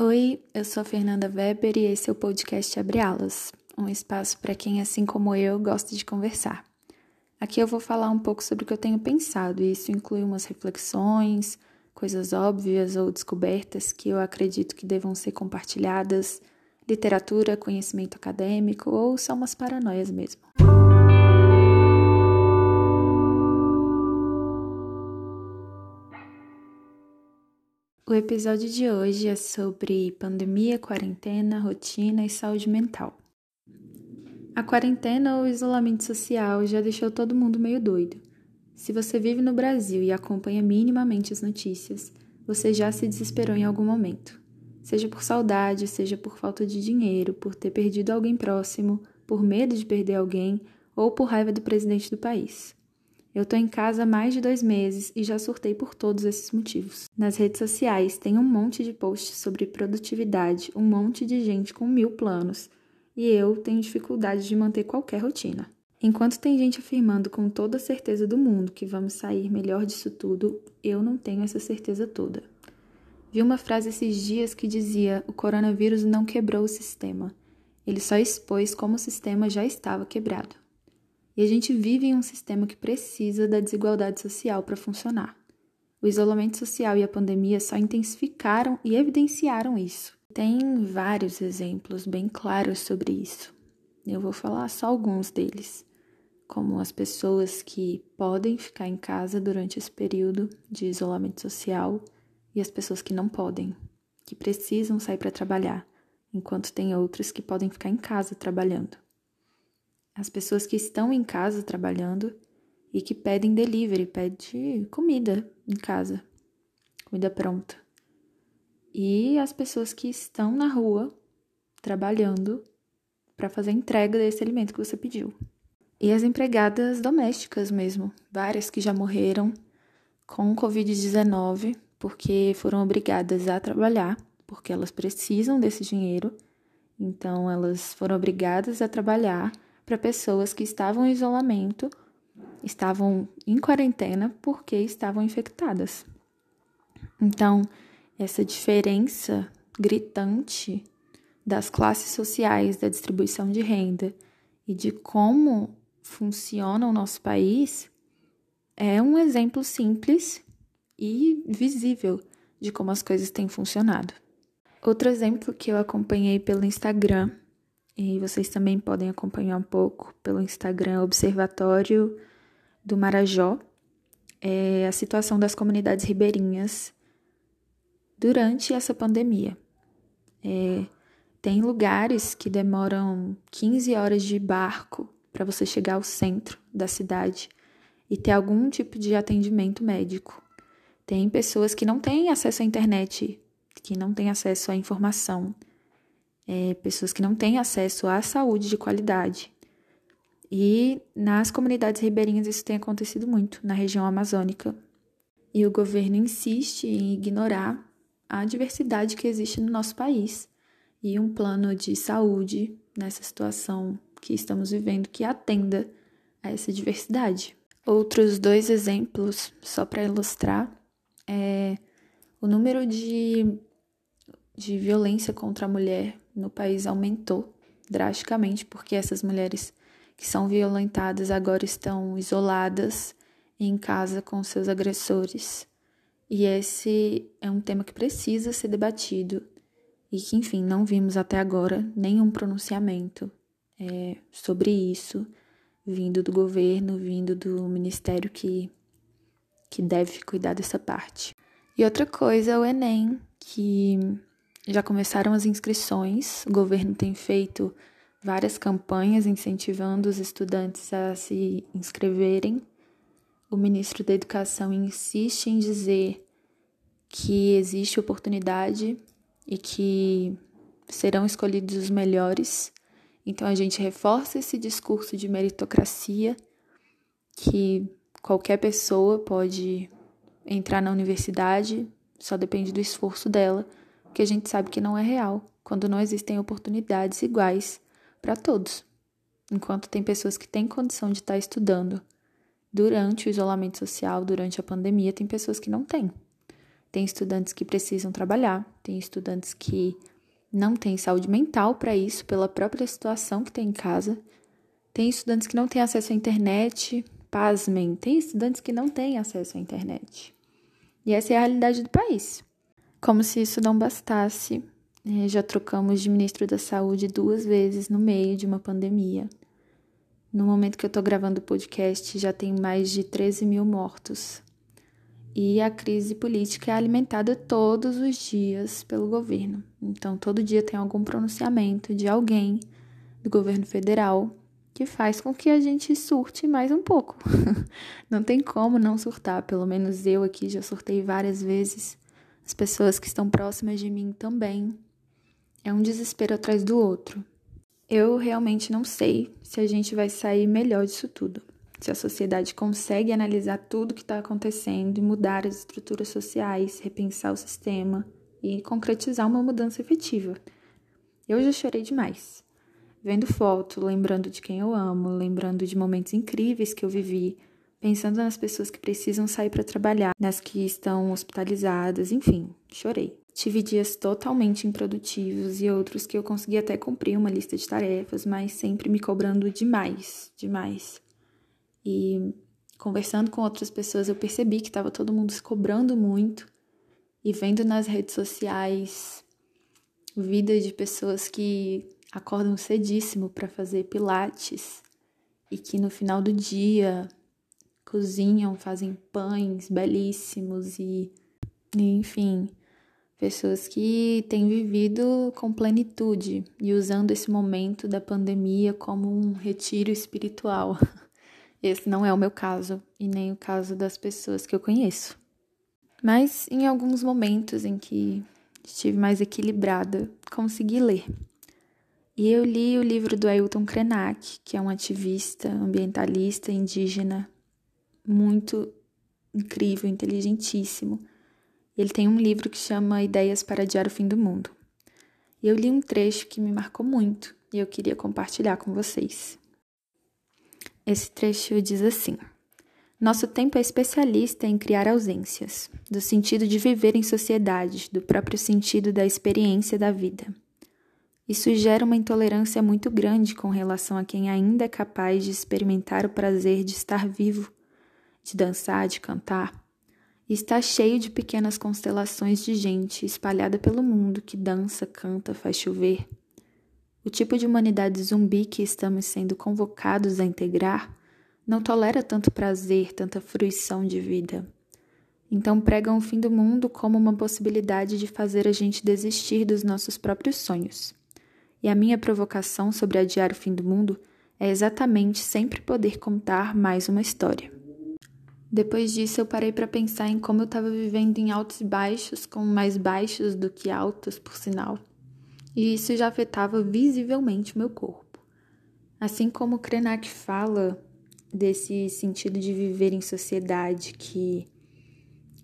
Oi, eu sou a Fernanda Weber e esse é o podcast Abre Alas, um espaço para quem, assim como eu, gosta de conversar. Aqui eu vou falar um pouco sobre o que eu tenho pensado, e isso inclui umas reflexões, coisas óbvias ou descobertas que eu acredito que devam ser compartilhadas, literatura, conhecimento acadêmico ou só umas paranoias mesmo. O episódio de hoje é sobre pandemia, quarentena, rotina e saúde mental. A quarentena ou isolamento social já deixou todo mundo meio doido. Se você vive no Brasil e acompanha minimamente as notícias, você já se desesperou em algum momento. Seja por saudade, seja por falta de dinheiro, por ter perdido alguém próximo, por medo de perder alguém ou por raiva do presidente do país. Eu tô em casa há mais de dois meses e já surtei por todos esses motivos. Nas redes sociais tem um monte de posts sobre produtividade, um monte de gente com mil planos, e eu tenho dificuldade de manter qualquer rotina. Enquanto tem gente afirmando com toda a certeza do mundo que vamos sair melhor disso tudo, eu não tenho essa certeza toda. Vi uma frase esses dias que dizia: o coronavírus não quebrou o sistema, ele só expôs como o sistema já estava quebrado. E a gente vive em um sistema que precisa da desigualdade social para funcionar. O isolamento social e a pandemia só intensificaram e evidenciaram isso. Tem vários exemplos bem claros sobre isso. Eu vou falar só alguns deles, como as pessoas que podem ficar em casa durante esse período de isolamento social e as pessoas que não podem, que precisam sair para trabalhar, enquanto tem outras que podem ficar em casa trabalhando as pessoas que estão em casa trabalhando e que pedem delivery, pede comida em casa, comida pronta. E as pessoas que estão na rua trabalhando para fazer entrega desse alimento que você pediu. E as empregadas domésticas mesmo, várias que já morreram com Covid-19 porque foram obrigadas a trabalhar, porque elas precisam desse dinheiro. Então, elas foram obrigadas a trabalhar para pessoas que estavam em isolamento, estavam em quarentena porque estavam infectadas. Então, essa diferença gritante das classes sociais, da distribuição de renda e de como funciona o nosso país é um exemplo simples e visível de como as coisas têm funcionado. Outro exemplo que eu acompanhei pelo Instagram e vocês também podem acompanhar um pouco pelo Instagram Observatório do Marajó é a situação das comunidades ribeirinhas durante essa pandemia. É, tem lugares que demoram 15 horas de barco para você chegar ao centro da cidade e ter algum tipo de atendimento médico. Tem pessoas que não têm acesso à internet, que não têm acesso à informação é, pessoas que não têm acesso à saúde de qualidade. E nas comunidades ribeirinhas isso tem acontecido muito, na região amazônica. E o governo insiste em ignorar a diversidade que existe no nosso país e um plano de saúde nessa situação que estamos vivendo que atenda a essa diversidade. Outros dois exemplos, só para ilustrar, é o número de, de violência contra a mulher no país aumentou drasticamente, porque essas mulheres que são violentadas agora estão isoladas em casa com seus agressores. E esse é um tema que precisa ser debatido e que, enfim, não vimos até agora nenhum pronunciamento é, sobre isso vindo do governo, vindo do ministério que, que deve cuidar dessa parte. E outra coisa é o Enem, que já começaram as inscrições, o governo tem feito várias campanhas incentivando os estudantes a se inscreverem. O ministro da Educação insiste em dizer que existe oportunidade e que serão escolhidos os melhores. Então a gente reforça esse discurso de meritocracia que qualquer pessoa pode entrar na universidade, só depende do esforço dela que a gente sabe que não é real, quando não existem oportunidades iguais para todos. Enquanto tem pessoas que têm condição de estar estudando durante o isolamento social, durante a pandemia, tem pessoas que não têm. Tem estudantes que precisam trabalhar, tem estudantes que não têm saúde mental para isso, pela própria situação que tem em casa. Tem estudantes que não têm acesso à internet, pasmem, tem estudantes que não têm acesso à internet. E essa é a realidade do país. Como se isso não bastasse, é, já trocamos de ministro da Saúde duas vezes no meio de uma pandemia. No momento que eu estou gravando o podcast, já tem mais de 13 mil mortos. E a crise política é alimentada todos os dias pelo governo. Então, todo dia tem algum pronunciamento de alguém do governo federal que faz com que a gente surte mais um pouco. não tem como não surtar, pelo menos eu aqui já surtei várias vezes. As pessoas que estão próximas de mim também. É um desespero atrás do outro. Eu realmente não sei se a gente vai sair melhor disso tudo se a sociedade consegue analisar tudo que está acontecendo e mudar as estruturas sociais, repensar o sistema e concretizar uma mudança efetiva. Eu já chorei demais. Vendo foto, lembrando de quem eu amo, lembrando de momentos incríveis que eu vivi, pensando nas pessoas que precisam sair para trabalhar, nas que estão hospitalizadas, enfim, chorei. Tive dias totalmente improdutivos e outros que eu consegui até cumprir uma lista de tarefas, mas sempre me cobrando demais, demais. E conversando com outras pessoas, eu percebi que estava todo mundo se cobrando muito e vendo nas redes sociais vida de pessoas que acordam cedíssimo para fazer pilates e que no final do dia cozinham, fazem pães belíssimos e, enfim, pessoas que têm vivido com plenitude e usando esse momento da pandemia como um retiro espiritual. Esse não é o meu caso e nem o caso das pessoas que eu conheço. Mas em alguns momentos em que estive mais equilibrada, consegui ler. E eu li o livro do Ailton Krenak, que é um ativista ambientalista indígena muito incrível, inteligentíssimo. Ele tem um livro que chama Ideias para Adiar o Fim do Mundo. E eu li um trecho que me marcou muito e eu queria compartilhar com vocês. Esse trecho diz assim: Nosso tempo é especialista em criar ausências, do sentido de viver em sociedade, do próprio sentido da experiência da vida. Isso gera uma intolerância muito grande com relação a quem ainda é capaz de experimentar o prazer de estar vivo, de dançar, de cantar. Está cheio de pequenas constelações de gente espalhada pelo mundo que dança, canta, faz chover o tipo de humanidade zumbi que estamos sendo convocados a integrar não tolera tanto prazer, tanta fruição de vida. Então pregam o fim do mundo como uma possibilidade de fazer a gente desistir dos nossos próprios sonhos. E a minha provocação sobre adiar o fim do mundo é exatamente sempre poder contar mais uma história. Depois disso, eu parei para pensar em como eu estava vivendo em altos e baixos, com mais baixos do que altos, por sinal e isso já afetava visivelmente o meu corpo. Assim como Krenak fala desse sentido de viver em sociedade que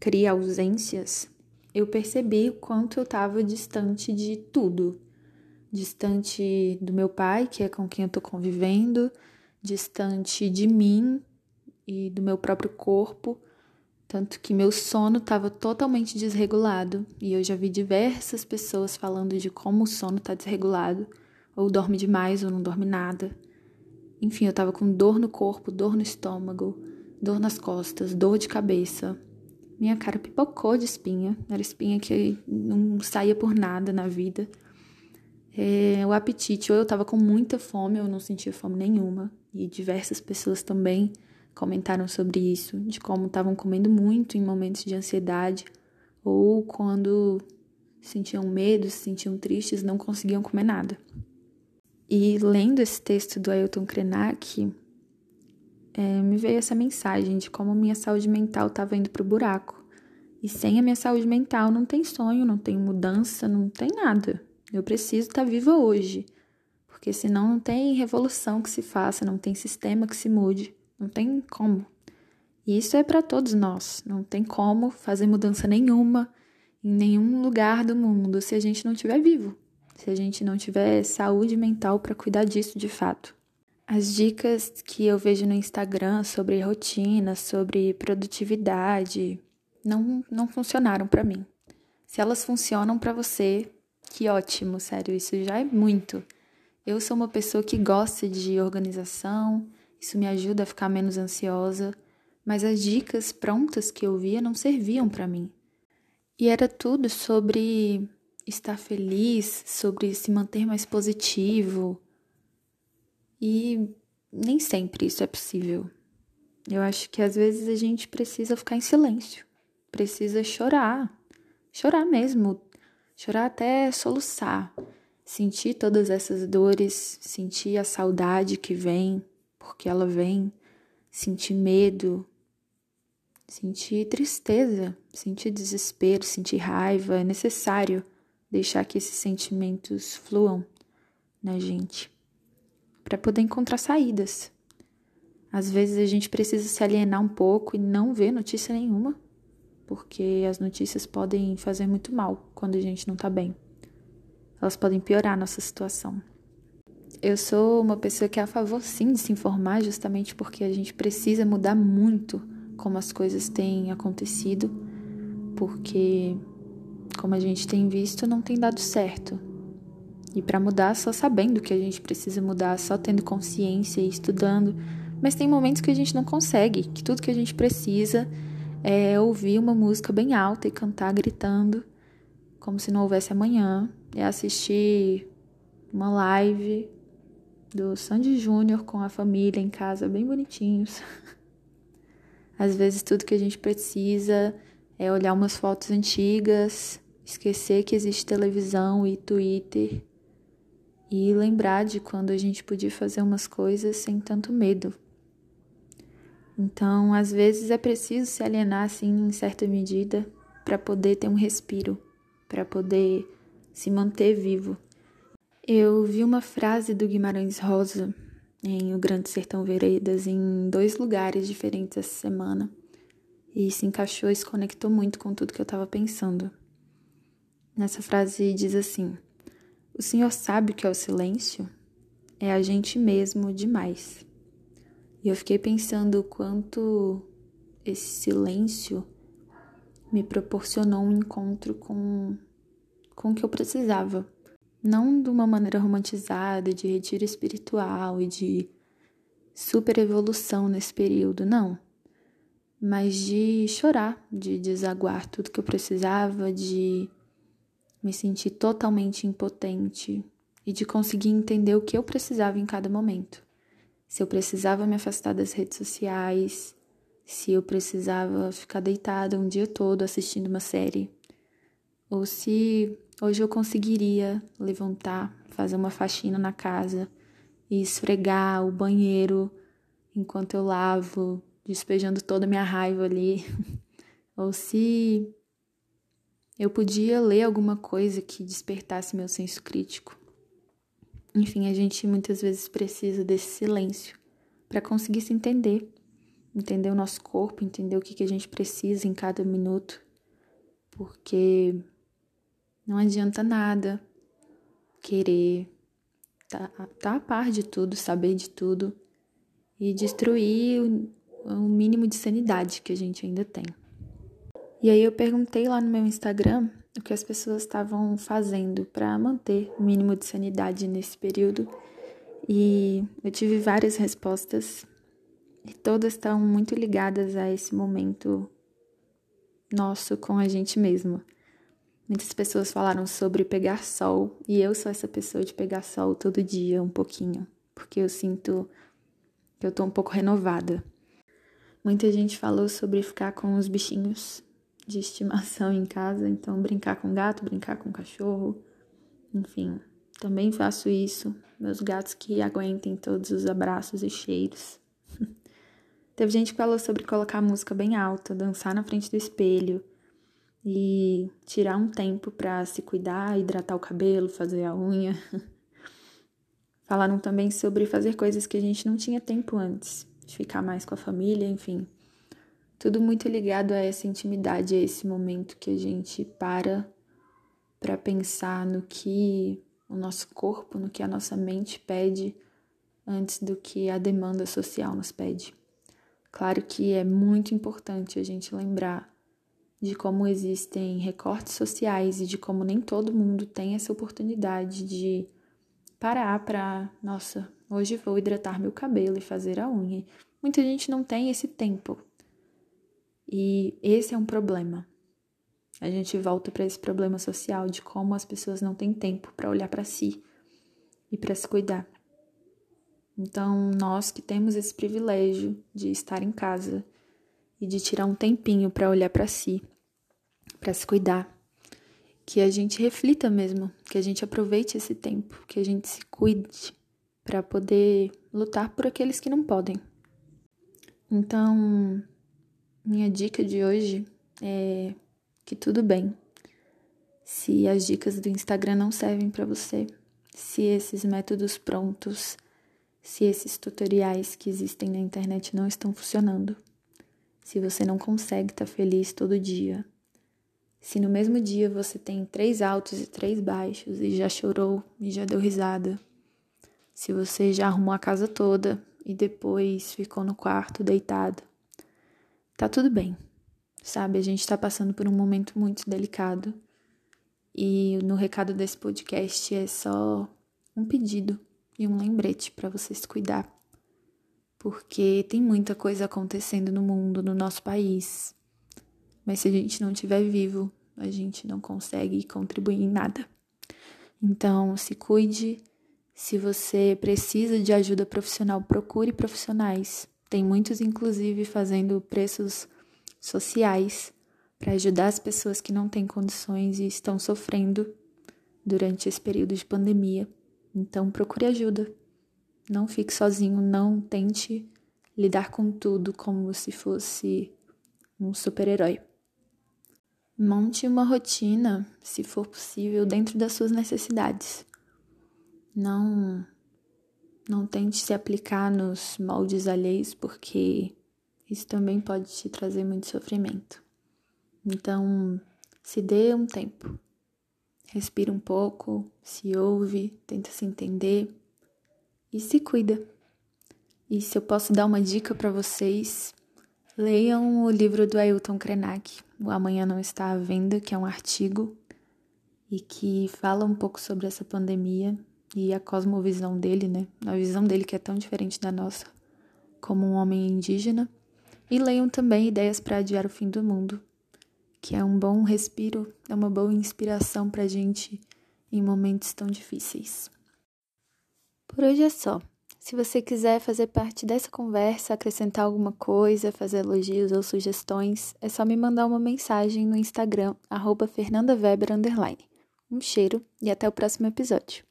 cria ausências, eu percebi o quanto eu estava distante de tudo. Distante do meu pai, que é com quem eu estou convivendo, distante de mim e do meu próprio corpo, tanto que meu sono estava totalmente desregulado e eu já vi diversas pessoas falando de como o sono está desregulado, ou dorme demais ou não dorme nada. Enfim, eu estava com dor no corpo, dor no estômago, dor nas costas, dor de cabeça. Minha cara pipocou de espinha, era espinha que não saía por nada na vida. É, o apetite, ou eu estava com muita fome, eu não sentia fome nenhuma, e diversas pessoas também comentaram sobre isso, de como estavam comendo muito em momentos de ansiedade ou quando sentiam medo, se sentiam tristes, não conseguiam comer nada. E lendo esse texto do Ailton Krenak, é, me veio essa mensagem de como minha saúde mental estava indo para o buraco. E sem a minha saúde mental não tem sonho, não tem mudança, não tem nada. Eu preciso estar tá viva hoje, porque senão não tem revolução que se faça, não tem sistema que se mude. Não tem como. E isso é para todos nós. Não tem como fazer mudança nenhuma em nenhum lugar do mundo se a gente não estiver vivo, se a gente não tiver saúde mental para cuidar disso de fato. As dicas que eu vejo no Instagram sobre rotina, sobre produtividade, não, não funcionaram para mim. Se elas funcionam para você, que ótimo, sério, isso já é muito. Eu sou uma pessoa que gosta de organização, isso me ajuda a ficar menos ansiosa, mas as dicas prontas que eu via não serviam para mim. E era tudo sobre estar feliz, sobre se manter mais positivo. E nem sempre isso é possível. Eu acho que às vezes a gente precisa ficar em silêncio, precisa chorar, chorar mesmo, chorar até soluçar, sentir todas essas dores, sentir a saudade que vem, porque ela vem, sentir medo, sentir tristeza, sentir desespero, sentir raiva, é necessário deixar que esses sentimentos fluam na gente para poder encontrar saídas. Às vezes a gente precisa se alienar um pouco e não ver notícia nenhuma, porque as notícias podem fazer muito mal quando a gente não tá bem. Elas podem piorar a nossa situação. Eu sou uma pessoa que é a favor sim de se informar, justamente porque a gente precisa mudar muito como as coisas têm acontecido, porque como a gente tem visto, não tem dado certo. E para mudar, só sabendo que a gente precisa mudar, só tendo consciência e estudando. Mas tem momentos que a gente não consegue, que tudo que a gente precisa é ouvir uma música bem alta e cantar gritando, como se não houvesse amanhã, é assistir uma live do Sandy Júnior com a família em casa, bem bonitinhos. Às vezes tudo que a gente precisa é olhar umas fotos antigas, esquecer que existe televisão e Twitter e lembrar de quando a gente podia fazer umas coisas sem tanto medo. Então, às vezes é preciso se alienar assim em certa medida para poder ter um respiro, para poder se manter vivo. Eu vi uma frase do Guimarães Rosa em O Grande Sertão Veredas em dois lugares diferentes essa semana e se encaixou e se conectou muito com tudo que eu estava pensando. Nessa frase diz assim: O Senhor sabe o que é o silêncio? É a gente mesmo demais. E eu fiquei pensando o quanto esse silêncio me proporcionou um encontro com, com o que eu precisava. Não de uma maneira romantizada, de retiro espiritual e de super evolução nesse período, não. Mas de chorar, de desaguar tudo que eu precisava, de me sentir totalmente impotente e de conseguir entender o que eu precisava em cada momento se eu precisava me afastar das redes sociais, se eu precisava ficar deitada um dia todo assistindo uma série, ou se hoje eu conseguiria levantar, fazer uma faxina na casa e esfregar o banheiro enquanto eu lavo, despejando toda a minha raiva ali, ou se eu podia ler alguma coisa que despertasse meu senso crítico. Enfim, a gente muitas vezes precisa desse silêncio para conseguir se entender, entender o nosso corpo, entender o que, que a gente precisa em cada minuto, porque não adianta nada querer tá, tá a par de tudo, saber de tudo e destruir o, o mínimo de sanidade que a gente ainda tem. E aí eu perguntei lá no meu Instagram o que as pessoas estavam fazendo para manter o mínimo de sanidade nesse período. E eu tive várias respostas e todas estão muito ligadas a esse momento nosso com a gente mesmo. Muitas pessoas falaram sobre pegar sol e eu sou essa pessoa de pegar sol todo dia, um pouquinho, porque eu sinto que eu tô um pouco renovada. Muita gente falou sobre ficar com os bichinhos de estimação em casa, então brincar com gato, brincar com cachorro, enfim, também faço isso. Meus gatos que aguentem todos os abraços e cheiros. Teve gente que falou sobre colocar música bem alta, dançar na frente do espelho e tirar um tempo para se cuidar, hidratar o cabelo, fazer a unha. Falaram também sobre fazer coisas que a gente não tinha tempo antes, de ficar mais com a família, enfim. Tudo muito ligado a essa intimidade, a esse momento que a gente para para pensar no que o nosso corpo, no que a nossa mente pede antes do que a demanda social nos pede. Claro que é muito importante a gente lembrar de como existem recortes sociais e de como nem todo mundo tem essa oportunidade de parar para, nossa, hoje vou hidratar meu cabelo e fazer a unha. Muita gente não tem esse tempo. E esse é um problema. A gente volta para esse problema social de como as pessoas não têm tempo para olhar para si e para se cuidar. Então, nós que temos esse privilégio de estar em casa e de tirar um tempinho para olhar para si, para se cuidar, que a gente reflita mesmo, que a gente aproveite esse tempo, que a gente se cuide para poder lutar por aqueles que não podem. Então, minha dica de hoje é que tudo bem. Se as dicas do Instagram não servem para você, se esses métodos prontos, se esses tutoriais que existem na internet não estão funcionando, se você não consegue estar tá feliz todo dia, se no mesmo dia você tem três altos e três baixos e já chorou e já deu risada, se você já arrumou a casa toda e depois ficou no quarto deitado, tá tudo bem. Sabe, a gente está passando por um momento muito delicado. E no recado desse podcast é só um pedido e um lembrete para você se cuidar. Porque tem muita coisa acontecendo no mundo, no nosso país. Mas se a gente não estiver vivo, a gente não consegue contribuir em nada. Então, se cuide. Se você precisa de ajuda profissional, procure profissionais. Tem muitos, inclusive, fazendo preços sociais para ajudar as pessoas que não têm condições e estão sofrendo durante esse período de pandemia. Então, procure ajuda. Não fique sozinho, não tente lidar com tudo como se fosse um super-herói. Monte uma rotina, se for possível, dentro das suas necessidades. Não não tente se aplicar nos moldes alheios, porque isso também pode te trazer muito sofrimento. Então, se dê um tempo. Respira um pouco, se ouve, tenta se entender e se cuida. E se eu posso dar uma dica para vocês, leiam o livro do Ailton Krenak, O Amanhã Não Está à Venda, que é um artigo e que fala um pouco sobre essa pandemia e a cosmovisão dele, né? A visão dele que é tão diferente da nossa, como um homem indígena. E leiam também Ideias para Adiar o Fim do Mundo, que é um bom respiro, é uma boa inspiração para gente em momentos tão difíceis. Por hoje é só. Se você quiser fazer parte dessa conversa, acrescentar alguma coisa, fazer elogios ou sugestões, é só me mandar uma mensagem no Instagram, fernandaweber__. Um cheiro e até o próximo episódio.